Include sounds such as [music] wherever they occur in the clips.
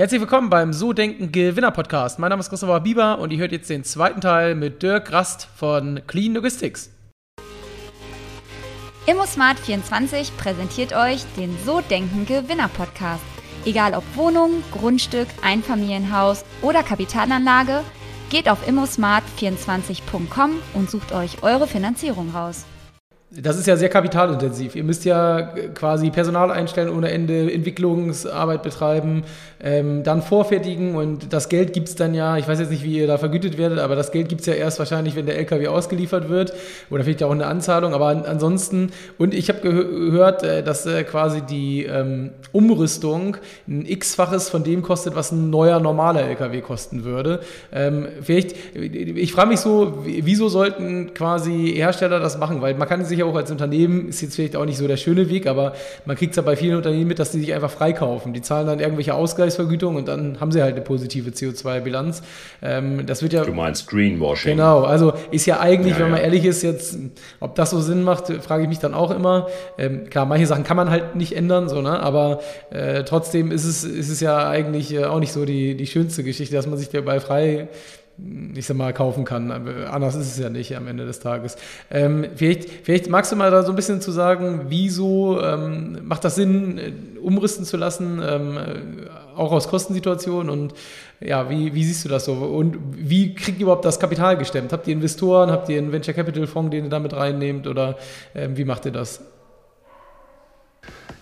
Herzlich willkommen beim So Denken Gewinner Podcast. Mein Name ist Christopher Bieber und ihr hört jetzt den zweiten Teil mit Dirk Rast von Clean Logistics. ImmoSmart24 präsentiert euch den So Denken Gewinner Podcast. Egal ob Wohnung, Grundstück, Einfamilienhaus oder Kapitalanlage, geht auf immosmart24.com und sucht euch eure Finanzierung raus das ist ja sehr kapitalintensiv. Ihr müsst ja quasi Personal einstellen ohne Ende, Entwicklungsarbeit betreiben, ähm, dann vorfertigen und das Geld gibt es dann ja, ich weiß jetzt nicht, wie ihr da vergütet werdet, aber das Geld gibt es ja erst wahrscheinlich, wenn der LKW ausgeliefert wird oder vielleicht auch eine Anzahlung, aber ansonsten, und ich habe gehört, äh, dass äh, quasi die ähm, Umrüstung ein x-faches von dem kostet, was ein neuer normaler LKW kosten würde. Ähm, vielleicht, ich frage mich so, wieso sollten quasi Hersteller das machen, weil man kann sich ja auch als Unternehmen, ist jetzt vielleicht auch nicht so der schöne Weg, aber man kriegt es ja bei vielen Unternehmen mit, dass die sich einfach freikaufen. Die zahlen dann irgendwelche Ausgleichsvergütungen und dann haben sie halt eine positive CO2-Bilanz. Ähm, das wird ja. Du meinst Greenwashing. Genau, also ist ja eigentlich, ja, wenn man ja. ehrlich ist, jetzt, ob das so Sinn macht, frage ich mich dann auch immer. Ähm, klar, manche Sachen kann man halt nicht ändern, so, ne? aber äh, trotzdem ist es, ist es ja eigentlich äh, auch nicht so die, die schönste Geschichte, dass man sich dabei frei ich sag mal, kaufen kann. Anders ist es ja nicht am Ende des Tages. Ähm, vielleicht, vielleicht magst du mal da so ein bisschen zu sagen, wieso ähm, macht das Sinn, äh, umrüsten zu lassen, ähm, äh, auch aus Kostensituationen und ja, wie, wie siehst du das so? Und wie kriegt ihr überhaupt das Kapital gestemmt? Habt ihr Investoren, habt ihr einen Venture Capital Fonds, den ihr damit reinnehmt oder ähm, wie macht ihr das?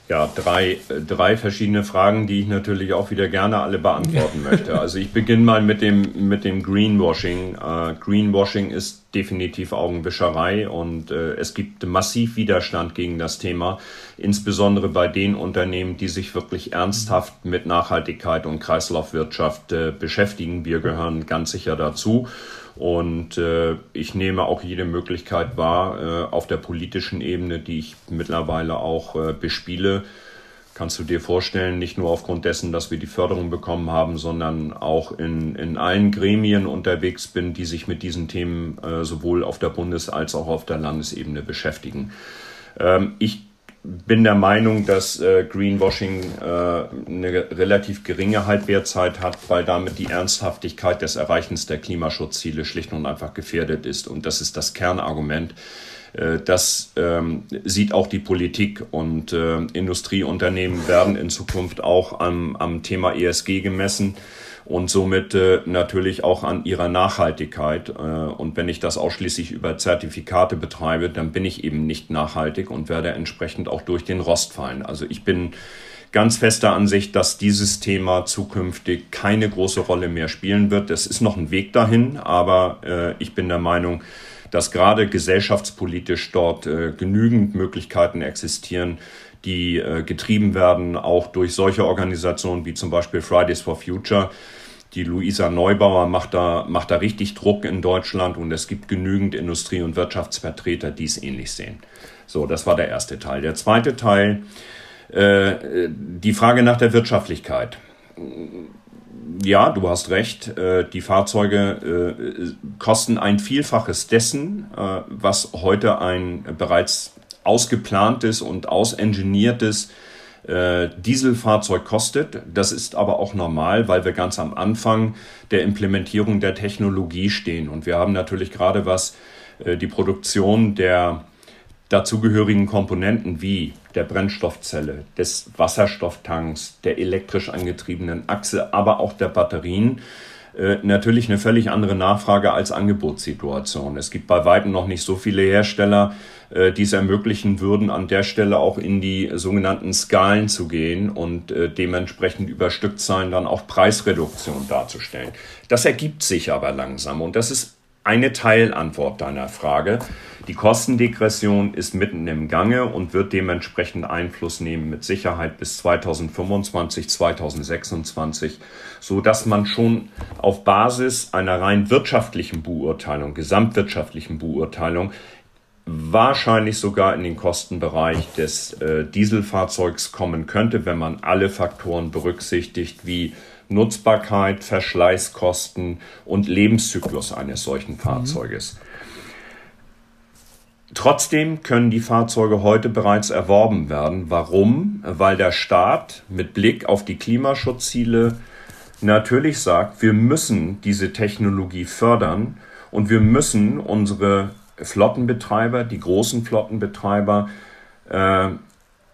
Ja, drei, drei verschiedene Fragen, die ich natürlich auch wieder gerne alle beantworten [laughs] möchte. Also ich beginne mal mit dem, mit dem Greenwashing. Äh, Greenwashing ist definitiv Augenwischerei und äh, es gibt massiv Widerstand gegen das Thema, insbesondere bei den Unternehmen, die sich wirklich ernsthaft mit Nachhaltigkeit und Kreislaufwirtschaft äh, beschäftigen. Wir gehören ganz sicher dazu. Und äh, ich nehme auch jede Möglichkeit wahr, äh, auf der politischen Ebene, die ich mittlerweile auch äh, bespiele. Kannst du dir vorstellen, nicht nur aufgrund dessen, dass wir die Förderung bekommen haben, sondern auch in, in allen Gremien unterwegs bin, die sich mit diesen Themen äh, sowohl auf der Bundes- als auch auf der Landesebene beschäftigen. Ähm, ich bin der Meinung, dass äh, Greenwashing äh, eine relativ geringe Halbwertzeit hat, weil damit die Ernsthaftigkeit des Erreichens der Klimaschutzziele schlicht und einfach gefährdet ist. Und das ist das Kernargument. Äh, das ähm, sieht auch die Politik und äh, Industrieunternehmen werden in Zukunft auch am, am Thema ESG gemessen und somit äh, natürlich auch an ihrer Nachhaltigkeit. Äh, und wenn ich das ausschließlich über Zertifikate betreibe, dann bin ich eben nicht nachhaltig und werde entsprechend auch durch den Rost fallen. Also ich bin ganz fester Ansicht, dass dieses Thema zukünftig keine große Rolle mehr spielen wird. Es ist noch ein Weg dahin, aber äh, ich bin der Meinung, dass gerade gesellschaftspolitisch dort äh, genügend Möglichkeiten existieren, die äh, getrieben werden, auch durch solche Organisationen wie zum Beispiel Fridays for Future. Die Luisa Neubauer macht da, macht da richtig Druck in Deutschland und es gibt genügend Industrie- und Wirtschaftsvertreter, die es ähnlich sehen. So, das war der erste Teil. Der zweite Teil, äh, die Frage nach der Wirtschaftlichkeit. Ja, du hast recht. Äh, die Fahrzeuge äh, kosten ein Vielfaches dessen, äh, was heute ein bereits ausgeplantes und ausengineertes äh, Dieselfahrzeug kostet. Das ist aber auch normal, weil wir ganz am Anfang der Implementierung der Technologie stehen. Und wir haben natürlich gerade was äh, die Produktion der dazugehörigen Komponenten wie der Brennstoffzelle, des Wasserstofftanks, der elektrisch angetriebenen Achse, aber auch der Batterien äh, natürlich eine völlig andere Nachfrage als Angebotssituation. Es gibt bei weitem noch nicht so viele Hersteller, äh, die es ermöglichen würden, an der Stelle auch in die sogenannten Skalen zu gehen und äh, dementsprechend über Stückzahlen dann auch Preisreduktion darzustellen. Das ergibt sich aber langsam und das ist eine Teilantwort deiner Frage. Die Kostendegression ist mitten im Gange und wird dementsprechend Einfluss nehmen mit Sicherheit bis 2025, 2026, so dass man schon auf Basis einer rein wirtschaftlichen Beurteilung, gesamtwirtschaftlichen Beurteilung wahrscheinlich sogar in den Kostenbereich des äh, Dieselfahrzeugs kommen könnte, wenn man alle Faktoren berücksichtigt, wie Nutzbarkeit, Verschleißkosten und Lebenszyklus eines solchen mhm. Fahrzeuges. Mhm. Trotzdem können die Fahrzeuge heute bereits erworben werden. Warum? Weil der Staat mit Blick auf die Klimaschutzziele natürlich sagt, wir müssen diese Technologie fördern und wir müssen unsere Flottenbetreiber, die großen Flottenbetreiber, äh,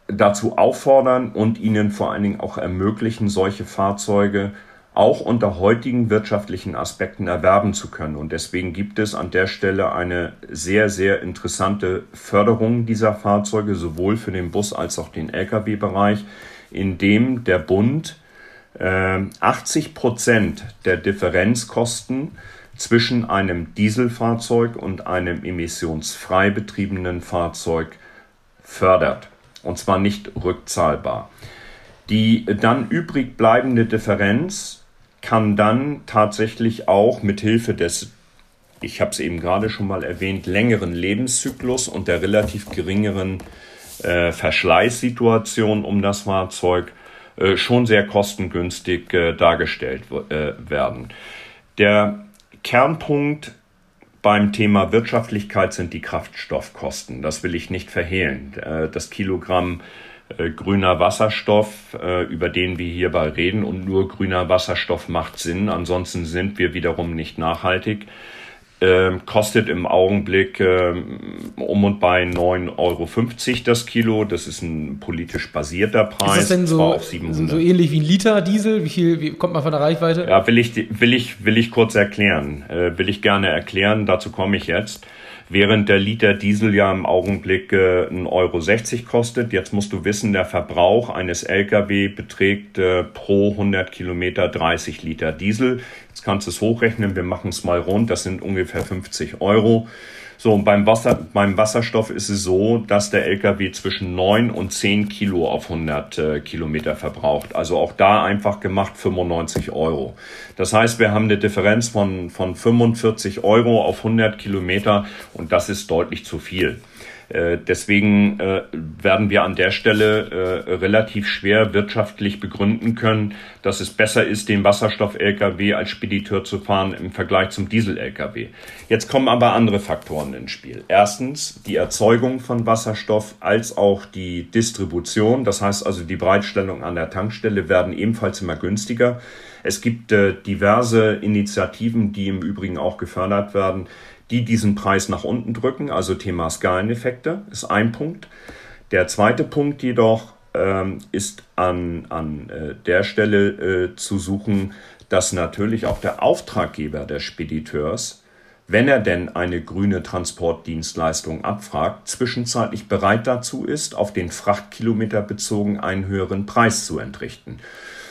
dazu auffordern und ihnen vor allen Dingen auch ermöglichen, solche Fahrzeuge auch unter heutigen wirtschaftlichen Aspekten erwerben zu können. Und deswegen gibt es an der Stelle eine sehr, sehr interessante Förderung dieser Fahrzeuge, sowohl für den Bus als auch den Lkw-Bereich, in dem der Bund äh, 80 Prozent der Differenzkosten zwischen einem Dieselfahrzeug und einem emissionsfrei betriebenen Fahrzeug fördert. Und zwar nicht rückzahlbar. Die dann übrig bleibende Differenz kann dann tatsächlich auch mit Hilfe des, ich habe es eben gerade schon mal erwähnt, längeren Lebenszyklus und der relativ geringeren äh, Verschleißsituation um das Fahrzeug äh, schon sehr kostengünstig äh, dargestellt äh, werden. Der Kernpunkt beim Thema Wirtschaftlichkeit sind die Kraftstoffkosten. Das will ich nicht verhehlen. Äh, das Kilogramm äh, grüner Wasserstoff, äh, über den wir hierbei reden. Und nur grüner Wasserstoff macht Sinn. Ansonsten sind wir wiederum nicht nachhaltig. Ähm, kostet im Augenblick ähm, um und bei 9,50 Euro das Kilo. Das ist ein politisch basierter Preis. Ist das denn so, so ähnlich wie ein Liter Diesel? Wie viel wie kommt man von der Reichweite? Ja, will ich, will ich, will ich kurz erklären. Äh, will ich gerne erklären. Dazu komme ich jetzt während der Liter Diesel ja im Augenblick äh, 1,60 Euro kostet. Jetzt musst du wissen, der Verbrauch eines Lkw beträgt äh, pro 100 Kilometer 30 Liter Diesel. Jetzt kannst du es hochrechnen, wir machen es mal rund, das sind ungefähr 50 Euro. So, und beim, Wasser, beim Wasserstoff ist es so, dass der LKW zwischen 9 und 10 Kilo auf 100 äh, Kilometer verbraucht. Also auch da einfach gemacht 95 Euro. Das heißt, wir haben eine Differenz von, von 45 Euro auf 100 Kilometer und das ist deutlich zu viel. Äh, deswegen äh, werden wir an der Stelle äh, relativ schwer wirtschaftlich begründen können, dass es besser ist, den Wasserstoff-Lkw als Spediteur zu fahren im Vergleich zum Diesel-Lkw. Jetzt kommen aber andere Faktoren ins Spiel. Erstens die Erzeugung von Wasserstoff als auch die Distribution, das heißt also die Bereitstellung an der Tankstelle werden ebenfalls immer günstiger. Es gibt diverse Initiativen, die im Übrigen auch gefördert werden, die diesen Preis nach unten drücken. Also Thema Skaleneffekte ist ein Punkt. Der zweite Punkt jedoch ähm, ist an, an äh, der Stelle äh, zu suchen, dass natürlich auch der Auftraggeber des Spediteurs, wenn er denn eine grüne Transportdienstleistung abfragt, zwischenzeitlich bereit dazu ist, auf den Frachtkilometer bezogen einen höheren Preis zu entrichten.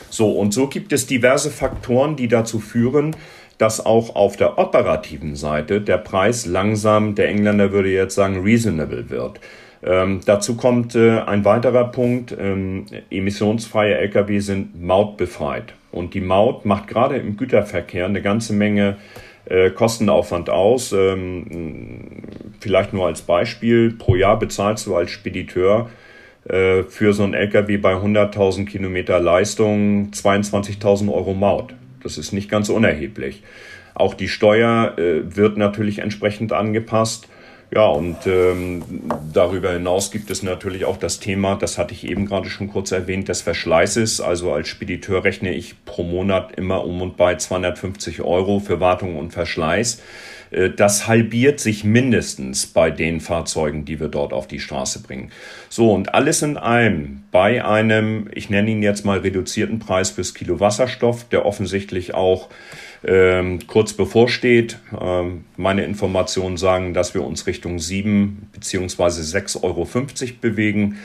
So, und so gibt es diverse Faktoren, die dazu führen, dass auch auf der operativen Seite der Preis langsam, der Engländer würde jetzt sagen, reasonable wird. Ähm, dazu kommt äh, ein weiterer Punkt. Ähm, emissionsfreie Lkw sind mautbefreit. Und die Maut macht gerade im Güterverkehr eine ganze Menge äh, Kostenaufwand aus. Ähm, vielleicht nur als Beispiel. Pro Jahr bezahlst du als Spediteur äh, für so ein Lkw bei 100.000 Kilometer Leistung 22.000 Euro Maut. Das ist nicht ganz unerheblich. Auch die Steuer äh, wird natürlich entsprechend angepasst. Ja, und ähm, darüber hinaus gibt es natürlich auch das Thema, das hatte ich eben gerade schon kurz erwähnt, des Verschleißes. Also als Spediteur rechne ich pro Monat immer um und bei 250 Euro für Wartung und Verschleiß. Äh, das halbiert sich mindestens bei den Fahrzeugen, die wir dort auf die Straße bringen. So, und alles in allem bei einem, ich nenne ihn jetzt mal reduzierten Preis fürs Kilo Wasserstoff, der offensichtlich auch ähm, kurz bevorsteht. Ähm, meine Informationen sagen, dass wir uns Richtung 7 bzw. 6,50 Euro bewegen.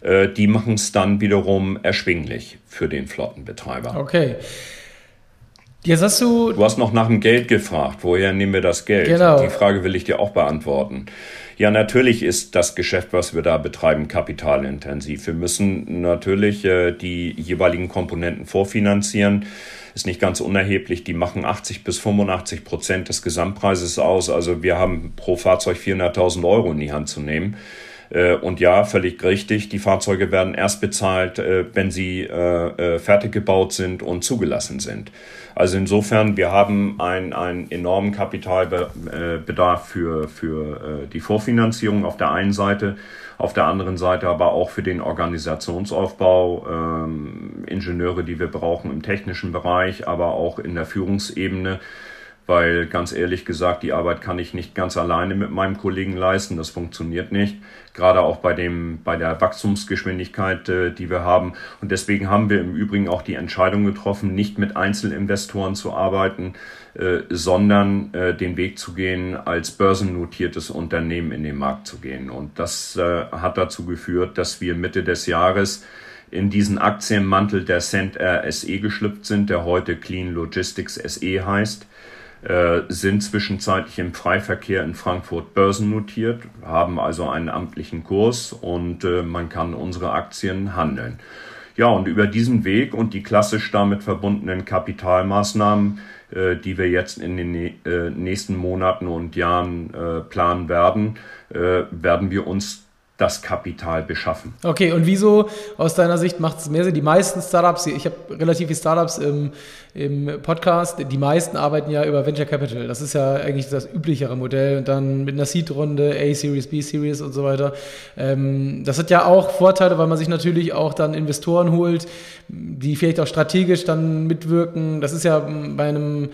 Äh, die machen es dann wiederum erschwinglich für den Flottenbetreiber. Okay. Jetzt hast du. Du hast noch nach dem Geld gefragt. Woher nehmen wir das Geld? Genau. Die Frage will ich dir auch beantworten. Ja, natürlich ist das Geschäft, was wir da betreiben, kapitalintensiv. Wir müssen natürlich äh, die jeweiligen Komponenten vorfinanzieren ist nicht ganz unerheblich. Die machen 80 bis 85 Prozent des Gesamtpreises aus. Also wir haben pro Fahrzeug 400.000 Euro in die Hand zu nehmen. Äh, und ja, völlig richtig, die Fahrzeuge werden erst bezahlt, äh, wenn sie äh, fertig gebaut sind und zugelassen sind. Also insofern, wir haben einen, einen enormen Kapitalbedarf für, für die Vorfinanzierung auf der einen Seite, auf der anderen Seite aber auch für den Organisationsaufbau, ähm, Ingenieure, die wir brauchen im technischen Bereich, aber auch in der Führungsebene weil ganz ehrlich gesagt, die Arbeit kann ich nicht ganz alleine mit meinem Kollegen leisten. Das funktioniert nicht. Gerade auch bei dem, bei der Wachstumsgeschwindigkeit, äh, die wir haben. Und deswegen haben wir im Übrigen auch die Entscheidung getroffen, nicht mit Einzelinvestoren zu arbeiten, äh, sondern äh, den Weg zu gehen, als börsennotiertes Unternehmen in den Markt zu gehen. Und das hat dazu geführt, dass wir Mitte des Jahres in diesen Aktienmantel der Cent SE geschlüpft sind, der heute Clean Logistics SE heißt äh, sind zwischenzeitlich im Freiverkehr in Frankfurt börsennotiert, haben also einen amtlichen Kurs und äh, man kann unsere Aktien handeln. Ja, und über diesen Weg und die klassisch damit verbundenen Kapitalmaßnahmen, äh, die wir jetzt in den nächsten Monaten und Jahren planen werden, werden wir uns das Kapital beschaffen. Okay, und wieso aus deiner Sicht macht es mehr Sinn? Die meisten Startups, ich habe relativ viele Startups im, im Podcast, die meisten arbeiten ja über Venture Capital. Das ist ja eigentlich das üblichere Modell und dann mit einer Seed-Runde, A-Series, B-Series und so weiter. Ähm, das hat ja auch Vorteile, weil man sich natürlich auch dann Investoren holt, die vielleicht auch strategisch dann mitwirken. Das ist ja bei einem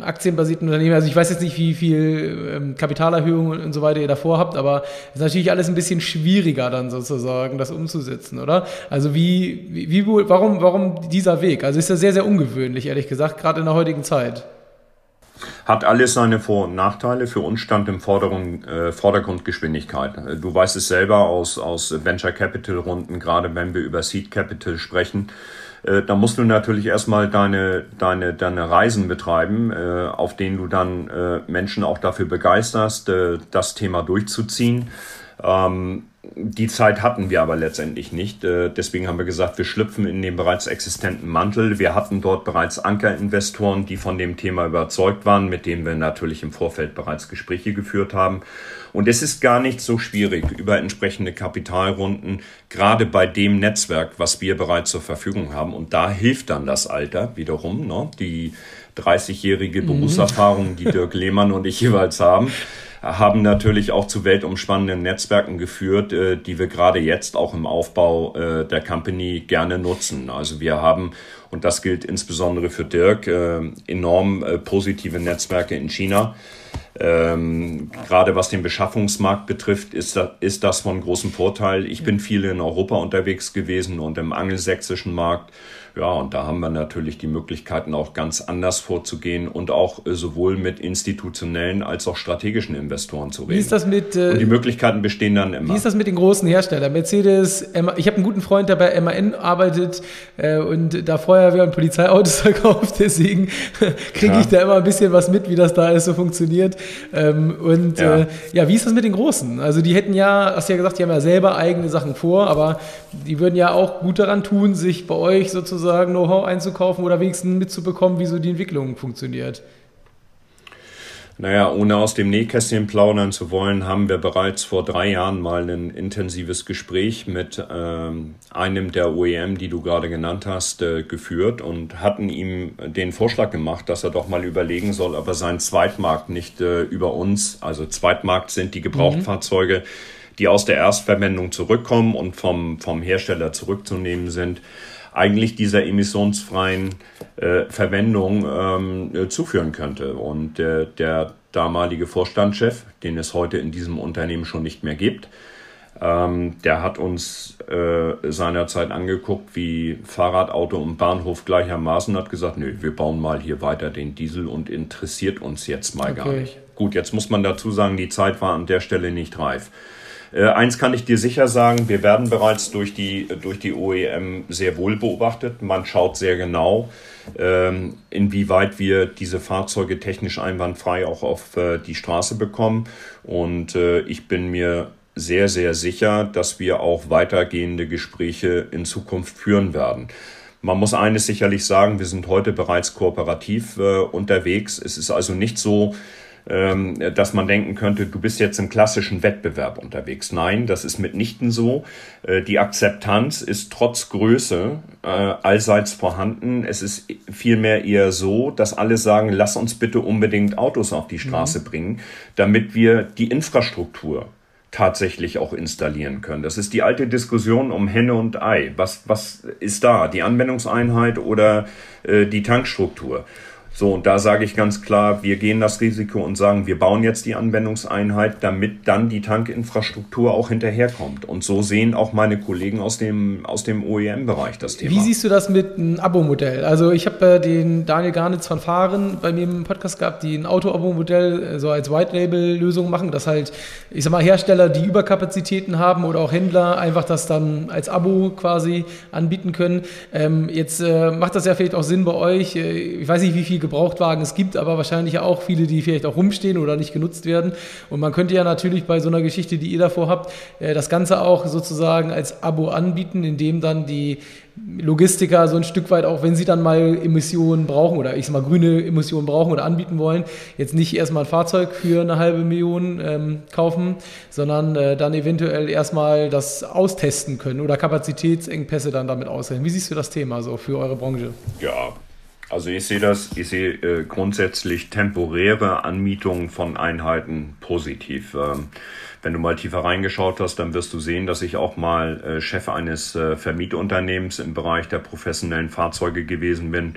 aktienbasierten Unternehmen, also ich weiß jetzt nicht, wie viel ähm, Kapitalerhöhung und so weiter ihr davor habt, aber es ist natürlich alles ein bisschen schwieriger dann sozusagen, das umzusetzen, oder? Also wie, wie, warum, warum dieser Weg? Also ist ja sehr, sehr ungewöhnlich, ehrlich gesagt, gerade in der heutigen Zeit. Hat alles seine Vor- und Nachteile. Für uns stand im Vordergrund, äh, Vordergrund Geschwindigkeit. Du weißt es selber aus, aus Venture Capital Runden, gerade wenn wir über Seed Capital sprechen äh, da musst du natürlich erstmal deine, deine, deine Reisen betreiben, äh, auf denen du dann äh, Menschen auch dafür begeisterst, das Thema durchzuziehen. Ähm, die Zeit hatten wir aber letztendlich nicht. Äh, deswegen haben wir gesagt, wir schlüpfen in den bereits existenten Mantel. Wir hatten dort bereits Ankerinvestoren, die von dem Thema überzeugt waren, mit denen wir natürlich im Vorfeld bereits Gespräche geführt haben. Und es ist gar nicht so schwierig, über entsprechende Kapitalrunden, gerade bei dem Netzwerk, was wir bereits zur Verfügung haben. Und da hilft dann das Alter wiederum, ne? die 30-jährige mhm. Berufserfahrung, die Dirk Lehmann und ich jeweils haben haben natürlich auch zu weltumspannenden Netzwerken geführt, äh, die wir gerade jetzt auch im Aufbau äh, der Company gerne nutzen. Also wir haben, und das gilt insbesondere für Dirk, äh, enorm äh, positive Netzwerke in China. Ähm, gerade was den Beschaffungsmarkt betrifft, ist das, ist das von großem Vorteil. Ich bin viel in Europa unterwegs gewesen und im angelsächsischen Markt ja, und da haben wir natürlich die Möglichkeiten, auch ganz anders vorzugehen und auch äh, sowohl mit institutionellen als auch strategischen Investoren zu reden. Wie ist das mit. Äh, und die Möglichkeiten bestehen dann immer. Wie ist das mit den großen Herstellern? Mercedes, ich habe einen guten Freund, der bei MAN arbeitet äh, und da Feuerwehr- und Polizeiautos [laughs] verkauft, deswegen [laughs] kriege ich da immer ein bisschen was mit, wie das da alles so funktioniert. Ähm, und ja. Äh, ja, wie ist das mit den Großen? Also, die hätten ja, hast du ja gesagt, die haben ja selber eigene Sachen vor, aber die würden ja auch gut daran tun, sich bei euch sozusagen sozusagen Know-how einzukaufen oder wenigstens mitzubekommen, wie so die Entwicklung funktioniert? Naja, ohne aus dem Nähkästchen plaudern zu wollen, haben wir bereits vor drei Jahren mal ein intensives Gespräch mit ähm, einem der OEM, die du gerade genannt hast, äh, geführt und hatten ihm den Vorschlag gemacht, dass er doch mal überlegen soll, ob er seinen Zweitmarkt nicht äh, über uns, also Zweitmarkt sind die Gebrauchtfahrzeuge, mhm. die aus der Erstverwendung zurückkommen und vom, vom Hersteller zurückzunehmen sind, eigentlich dieser emissionsfreien äh, Verwendung ähm, äh, zuführen könnte. Und äh, der damalige Vorstandschef, den es heute in diesem Unternehmen schon nicht mehr gibt, ähm, der hat uns äh, seinerzeit angeguckt wie Fahrrad, Auto und Bahnhof gleichermaßen, hat gesagt, nö, wir bauen mal hier weiter den Diesel und interessiert uns jetzt mal okay. gar nicht. Gut, jetzt muss man dazu sagen, die Zeit war an der Stelle nicht reif. Äh, eins kann ich dir sicher sagen, wir werden bereits durch die, durch die OEM sehr wohl beobachtet. Man schaut sehr genau, ähm, inwieweit wir diese Fahrzeuge technisch einwandfrei auch auf äh, die Straße bekommen. Und äh, ich bin mir sehr, sehr sicher, dass wir auch weitergehende Gespräche in Zukunft führen werden. Man muss eines sicherlich sagen, wir sind heute bereits kooperativ äh, unterwegs. Es ist also nicht so, dass man denken könnte, du bist jetzt im klassischen Wettbewerb unterwegs. Nein, das ist mitnichten so. Äh, die Akzeptanz ist trotz Größe äh, allseits vorhanden. Es ist vielmehr eher so, dass alle sagen, lass uns bitte unbedingt Autos auf die Straße mhm. bringen, damit wir die Infrastruktur tatsächlich auch installieren können. Das ist die alte Diskussion um Henne und Ei. Was, was ist da? Die Anwendungseinheit oder äh, die Tankstruktur? So, und da sage ich ganz klar, wir gehen das Risiko und sagen, wir bauen jetzt die Anwendungseinheit, damit dann die Tankinfrastruktur auch hinterherkommt. Und so sehen auch meine Kollegen aus dem, aus dem OEM-Bereich das Thema. Wie siehst du das mit einem Abo-Modell? Also ich habe äh, den Daniel Garnitz von Fahren bei mir im Podcast gehabt, die ein Auto-Abo-Modell äh, so als White-Label-Lösung machen, dass halt, ich sag mal, Hersteller, die Überkapazitäten haben oder auch Händler einfach das dann als Abo quasi anbieten können. Ähm, jetzt äh, macht das ja vielleicht auch Sinn bei euch. Äh, ich weiß nicht, wie viel Gebrauchtwagen es gibt, aber wahrscheinlich auch viele, die vielleicht auch rumstehen oder nicht genutzt werden. Und man könnte ja natürlich bei so einer Geschichte, die ihr davor habt, äh, das Ganze auch sozusagen als Abo anbieten, indem dann die Logistiker so ein Stück weit auch, wenn sie dann mal Emissionen brauchen oder ich sag mal grüne Emissionen brauchen oder anbieten wollen, jetzt nicht erstmal ein Fahrzeug für eine halbe Million ähm, kaufen, sondern äh, dann eventuell erstmal das austesten können oder Kapazitätsengpässe dann damit aussehen. Wie siehst du das Thema so für eure Branche? Ja, also ich sehe das, ich sehe äh, grundsätzlich temporäre Anmietungen von Einheiten positiv. Ähm, wenn du mal tiefer reingeschaut hast, dann wirst du sehen, dass ich auch mal äh, Chef eines äh, Vermietunternehmens im Bereich der professionellen Fahrzeuge gewesen bin.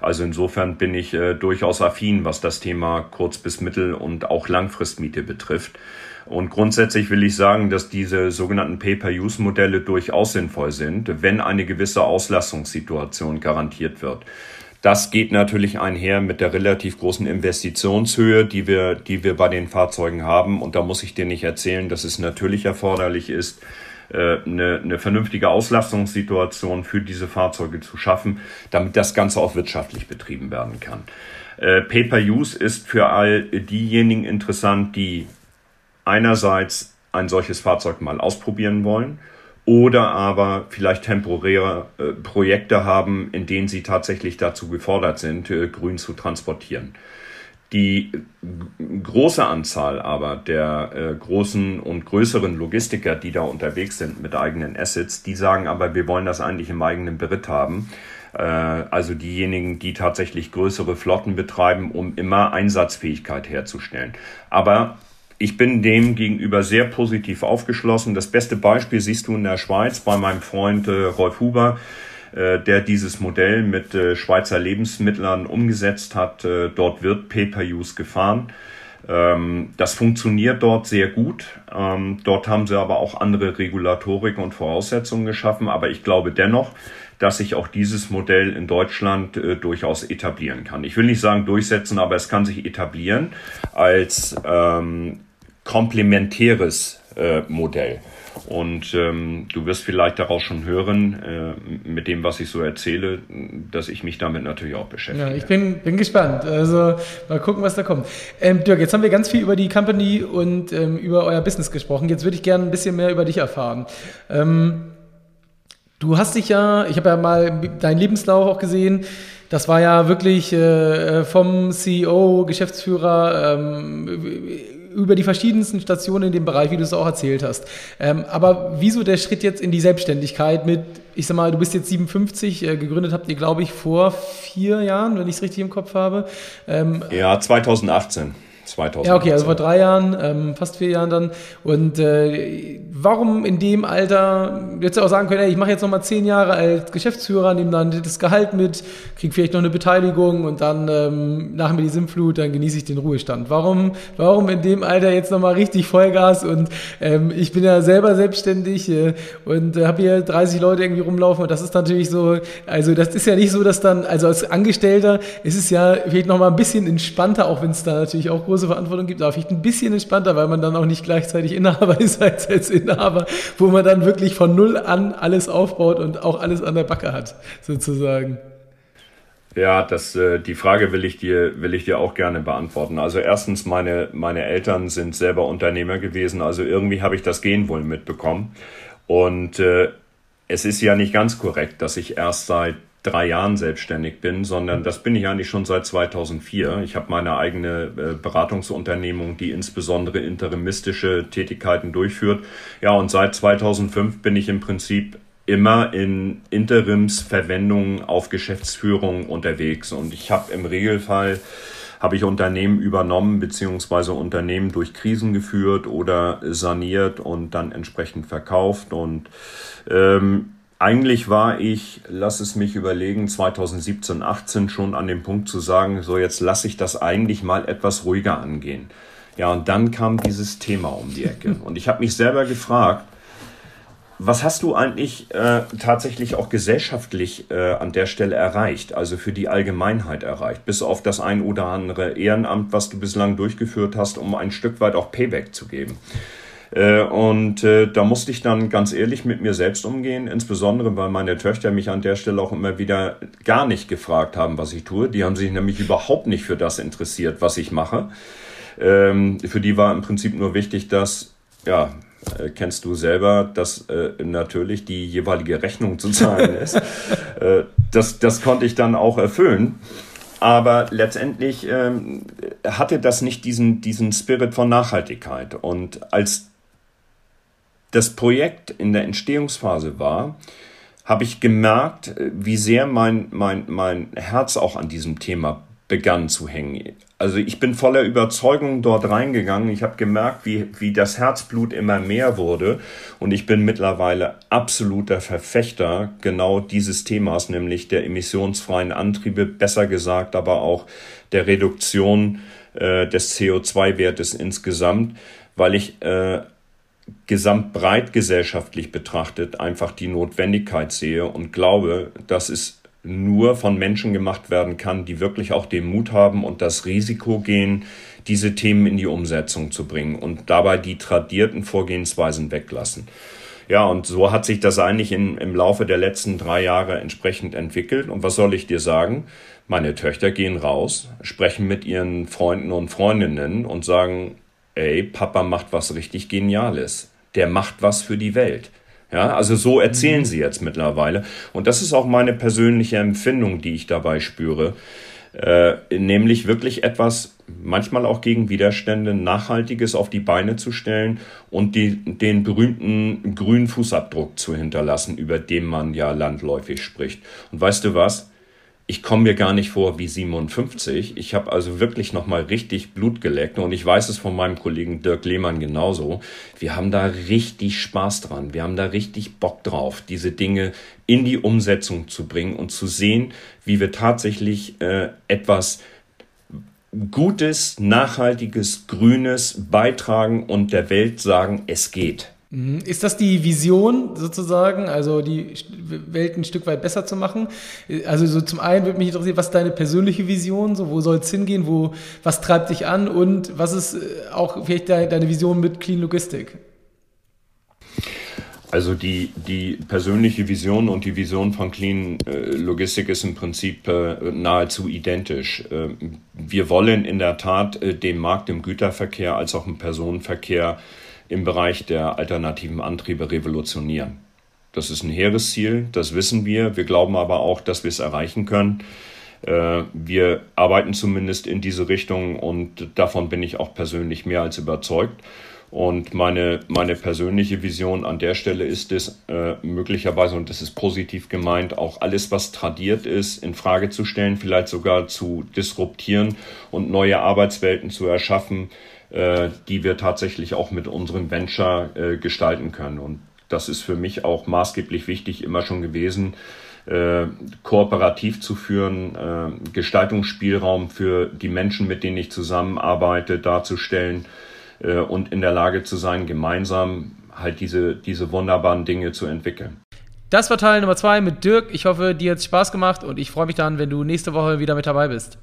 Also insofern bin ich äh, durchaus affin, was das Thema Kurz- bis Mittel- und auch Langfristmiete betrifft. Und grundsätzlich will ich sagen, dass diese sogenannten Pay-per-Use-Modelle durchaus sinnvoll sind, wenn eine gewisse Auslastungssituation garantiert wird. Das geht natürlich einher mit der relativ großen Investitionshöhe, die wir, die wir bei den Fahrzeugen haben. Und da muss ich dir nicht erzählen, dass es natürlich erforderlich ist, äh, eine, eine vernünftige Auslastungssituation für diese Fahrzeuge zu schaffen, damit das Ganze auch wirtschaftlich betrieben werden kann. Äh, Pay-per-Use ist für all diejenigen interessant, die einerseits ein solches Fahrzeug mal ausprobieren wollen oder aber vielleicht temporäre äh, Projekte haben, in denen sie tatsächlich dazu gefordert sind, äh, grün zu transportieren. Die große Anzahl aber der äh, großen und größeren Logistiker, die da unterwegs sind mit eigenen Assets, die sagen aber, wir wollen das eigentlich im eigenen Beritt haben. Äh, also diejenigen, die tatsächlich größere Flotten betreiben, um immer Einsatzfähigkeit herzustellen. Aber ich bin dem gegenüber sehr positiv aufgeschlossen. Das beste Beispiel siehst du in der Schweiz bei meinem Freund äh, Rolf Huber, äh, der dieses Modell mit äh, Schweizer Lebensmittlern umgesetzt hat. Äh, dort wird Pay-per-Use gefahren. Ähm, das funktioniert dort sehr gut. Ähm, dort haben sie aber auch andere Regulatorik und Voraussetzungen geschaffen. Aber ich glaube dennoch, dass sich auch dieses Modell in Deutschland äh, durchaus etablieren kann. Ich will nicht sagen durchsetzen, aber es kann sich etablieren als ähm, komplementäres äh, Modell. Und ähm, du wirst vielleicht daraus schon hören, äh, mit dem, was ich so erzähle, dass ich mich damit natürlich auch beschäftige. Ja, ich bin, bin gespannt. Also mal gucken, was da kommt. Ähm, Dirk, jetzt haben wir ganz viel über die Company und ähm, über euer Business gesprochen. Jetzt würde ich gerne ein bisschen mehr über dich erfahren. Ähm, du hast dich ja, ich habe ja mal deinen Lebenslauf auch gesehen. Das war ja wirklich äh, vom CEO, Geschäftsführer, ähm, über die verschiedensten Stationen in dem Bereich, wie du es auch erzählt hast. Ähm, aber wieso der Schritt jetzt in die Selbstständigkeit mit, ich sag mal, du bist jetzt 57, äh, gegründet habt ihr, glaube ich, vor vier Jahren, wenn ich es richtig im Kopf habe. Ähm, ja, 2018. 2018. Ja, okay, also vor drei Jahren, ähm, fast vier Jahren dann. Und äh, warum in dem Alter, jetzt auch sagen können, ey, ich mache jetzt noch mal zehn Jahre als Geschäftsführer, nehme dann das Gehalt mit, kriege vielleicht noch eine Beteiligung und dann ähm, nach mir die Sinnflut, dann genieße ich den Ruhestand. Warum, warum in dem Alter jetzt noch mal richtig Vollgas und ähm, ich bin ja selber selbstständig äh, und äh, habe hier 30 Leute irgendwie rumlaufen und das ist natürlich so, also das ist ja nicht so, dass dann, also als Angestellter ist es ja vielleicht noch mal ein bisschen entspannter, auch wenn es da natürlich auch große große Verantwortung gibt, aber vielleicht ein bisschen entspannter, weil man dann auch nicht gleichzeitig Inhaber [laughs] ist als, als Inhaber, wo man dann wirklich von null an alles aufbaut und auch alles an der Backe hat, sozusagen. Ja, das, äh, die Frage will ich dir, will ich dir auch gerne beantworten. Also erstens, meine, meine Eltern sind selber Unternehmer gewesen, also irgendwie habe ich das Gen wohl mitbekommen. Und äh, es ist ja nicht ganz korrekt, dass ich erst seit drei Jahren selbstständig bin, sondern das bin ich eigentlich schon seit 2004. Ich habe meine eigene äh, Beratungsunternehmung, die insbesondere interimistische Tätigkeiten durchführt. Ja, und seit 2005 bin ich im Prinzip immer in Interimsverwendungen auf Geschäftsführung unterwegs und ich habe im Regelfall habe ich Unternehmen übernommen beziehungsweise Unternehmen durch Krisen geführt oder saniert und dann entsprechend verkauft und ähm, eigentlich war ich, lass es mich überlegen, 2017, 18 schon an dem Punkt zu sagen, so jetzt lasse ich das eigentlich mal etwas ruhiger angehen. Ja, und dann kam dieses Thema um die Ecke. [laughs] Und ich habe mich selber gefragt, was hast du eigentlich äh, tatsächlich auch gesellschaftlich äh, an der Stelle erreicht, also für die Allgemeinheit erreicht, bis auf das ein oder andere Ehrenamt, was du bislang durchgeführt hast, um ein Stück weit auch Payback zu geben? Äh, und äh, da musste ich dann ganz ehrlich mit mir selbst umgehen, insbesondere weil meine Töchter mich an der Stelle auch immer wieder gar nicht gefragt haben, was ich tue. Die haben sich nämlich überhaupt nicht für das interessiert, was ich mache. Ähm, für die war im Prinzip nur wichtig, dass, ja, äh, kennst du selber, dass natürlich die jeweilige Rechnung zu zahlen ist. [laughs] das, das konnte ich dann auch erfüllen. Aber letztendlich ähm, hatte das nicht diesen, diesen Spirit von Nachhaltigkeit. Und als das Projekt in der Entstehungsphase war, habe ich gemerkt, wie sehr mein, mein, mein Herz auch an diesem Thema begann zu hängen. Also ich bin voller Überzeugung dort reingegangen. Ich habe gemerkt, wie, wie das Herzblut immer mehr wurde. Und ich bin mittlerweile absoluter Verfechter genau dieses Themas, nämlich der emissionsfreien Antriebe, besser gesagt, aber auch der Reduktion äh, des CO2-Wertes insgesamt, weil ich äh, gesamtbreit gesellschaftlich betrachtet einfach die Notwendigkeit sehe und glaube, dass es nur von Menschen gemacht werden kann, die wirklich auch den Mut haben und das Risiko gehen, diese Themen in die Umsetzung zu bringen und dabei die tradierten Vorgehensweisen weglassen. Ja, und so hat sich das eigentlich in, im Laufe der letzten drei Jahre entsprechend entwickelt. Und was soll ich dir sagen? Meine Töchter gehen raus, sprechen mit ihren Freunden und Freundinnen und sagen, ey, Papa macht was richtig Geniales. Der macht was für die Welt. Ja, also so erzählen mhm. sie jetzt mittlerweile. Und das ist auch meine persönliche Empfindung, die ich dabei spüre. Äh, nämlich wirklich etwas, manchmal auch gegen Widerstände, Nachhaltiges auf die Beine zu stellen und die, den berühmten grünen Fußabdruck zu hinterlassen, über den man ja landläufig spricht. Und weißt du was? Ich komme mir gar nicht vor wie 57. Ich habe also wirklich nochmal richtig Blut geleckt und ich weiß es von meinem Kollegen Dirk Lehmann genauso. Wir haben da richtig Spaß dran. Wir haben da richtig Bock drauf, diese Dinge in die Umsetzung zu bringen und zu sehen, wie wir tatsächlich äh, etwas Gutes, Nachhaltiges, Grünes beitragen und der Welt sagen, es geht. Mhm. Ist das die Vision sozusagen, also die Welt ein Stück weit besser zu machen? Also so zum einen würde mich interessieren, was ist deine persönliche Vision, so wo soll es hingehen, wo, was treibt dich an und was ist äh, auch vielleicht deine Vision mit Clean Logistik? Also die, die persönliche Vision und die Vision von Clean äh, Logistik ist im Prinzip äh, nahezu identisch. Äh, wir wollen in der Tat den Markt im Güterverkehr als auch im Personenverkehr im Bereich der alternativen Antriebe revolutionieren. Das ist ein hehres Ziel, das wissen wir. Wir glauben aber auch, dass wir es erreichen können. Äh, wir arbeiten zumindest in diese Richtung und davon bin ich auch persönlich mehr als überzeugt. Und meine, meine persönliche Vision an der Stelle ist es, äh, möglicherweise, und das ist positiv gemeint, auch alles, was tradiert ist, in Frage zu stellen, vielleicht sogar zu disruptieren und neue Arbeitswelten zu erschaffen, äh, die wir tatsächlich auch mit unserem Venture äh, gestalten können. Und das ist für mich auch maßgeblich wichtig immer schon gewesen, äh, kooperativ zu führen, äh, Gestaltungsspielraum für die Menschen, mit denen ich zusammenarbeite, darzustellen äh, und in der Lage zu sein, gemeinsam halt diese, diese wunderbaren Dinge zu entwickeln. Das war Teil Nummer zwei mit Dirk. Ich hoffe, dir hat es Spaß gemacht und ich freue mich dann, wenn du nächste Woche wieder mit dabei bist.